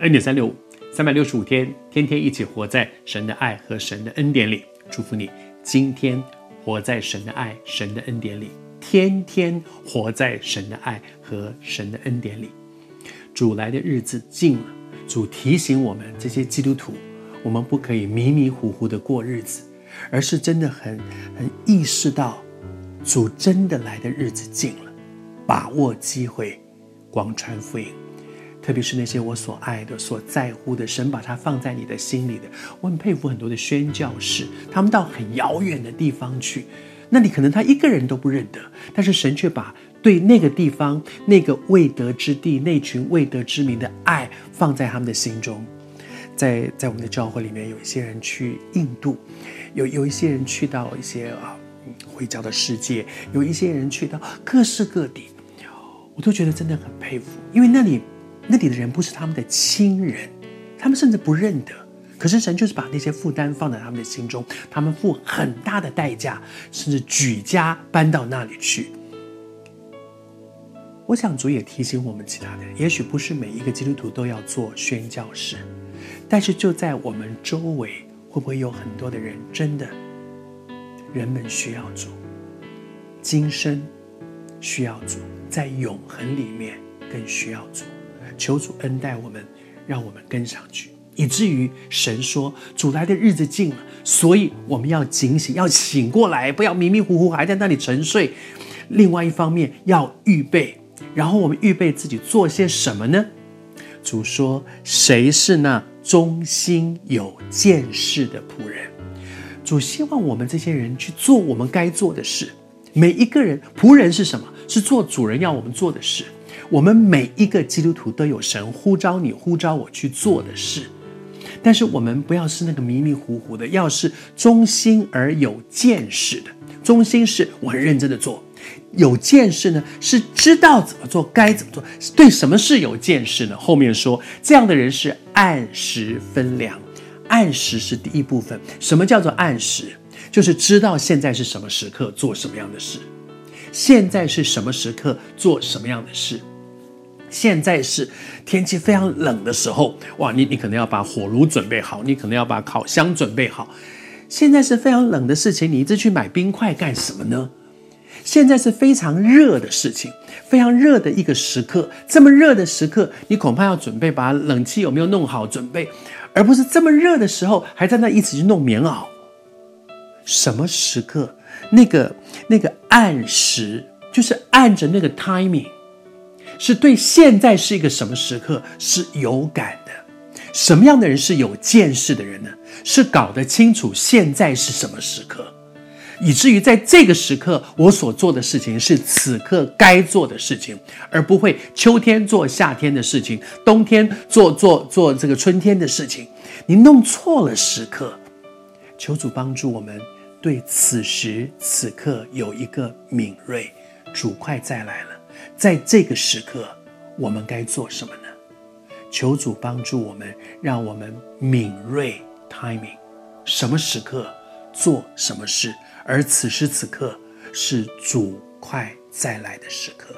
恩典三六五，三百六十五天，天天一起活在神的爱和神的恩典里。祝福你，今天活在神的爱、神的恩典里，天天活在神的爱和神的恩典里。主来的日子近了，主提醒我们这些基督徒，我们不可以迷迷糊糊的过日子，而是真的很很意识到，主真的来的日子近了，把握机会，广传福音。特别是那些我所爱的、所在乎的，神把它放在你的心里的，我很佩服很多的宣教士，他们到很遥远的地方去，那里可能他一个人都不认得，但是神却把对那个地方、那个未得之地、那群未得之民的爱放在他们的心中。在在我们的教会里面，有一些人去印度，有有一些人去到一些啊回教的世界，有一些人去到各式各地，我都觉得真的很佩服，因为那里。那里的人不是他们的亲人，他们甚至不认得。可是神就是把那些负担放在他们的心中，他们付很大的代价，甚至举家搬到那里去。我想主也提醒我们其他的人，也许不是每一个基督徒都要做宣教士，但是就在我们周围，会不会有很多的人真的，人们需要主，今生需要主，在永恒里面更需要主。求主恩待我们，让我们跟上去，以至于神说主来的日子近了，所以我们要警醒，要醒过来，不要迷迷糊糊还在那里沉睡。另外一方面要预备，然后我们预备自己做些什么呢？主说：“谁是那忠心有见识的仆人？”主希望我们这些人去做我们该做的事。每一个人，仆人是什么？是做主人要我们做的事。我们每一个基督徒都有神呼召你、呼召我去做的事，但是我们不要是那个迷迷糊糊的，要是忠心而有见识的。忠心是我很认真的做，有见识呢是知道怎么做、该怎么做。对什么事有见识呢？后面说这样的人是按时分粮，按时是第一部分。什么叫做按时？就是知道现在是什么时刻做什么样的事，现在是什么时刻做什么样的事。现在是天气非常冷的时候，哇，你你可能要把火炉准备好，你可能要把烤箱准备好。现在是非常冷的事情，你一直去买冰块干什么呢？现在是非常热的事情，非常热的一个时刻，这么热的时刻，你恐怕要准备把冷气有没有弄好准备，而不是这么热的时候还在那一直去弄棉袄。什么时刻？那个那个按时，就是按着那个 timing。是对现在是一个什么时刻是有感的？什么样的人是有见识的人呢？是搞得清楚现在是什么时刻，以至于在这个时刻我所做的事情是此刻该做的事情，而不会秋天做夏天的事情，冬天做做做这个春天的事情。你弄错了时刻，求主帮助我们对此时此刻有一个敏锐。主快再来了。在这个时刻，我们该做什么呢？求主帮助我们，让我们敏锐 timing，什么时刻做什么事，而此时此刻是主快再来的时刻。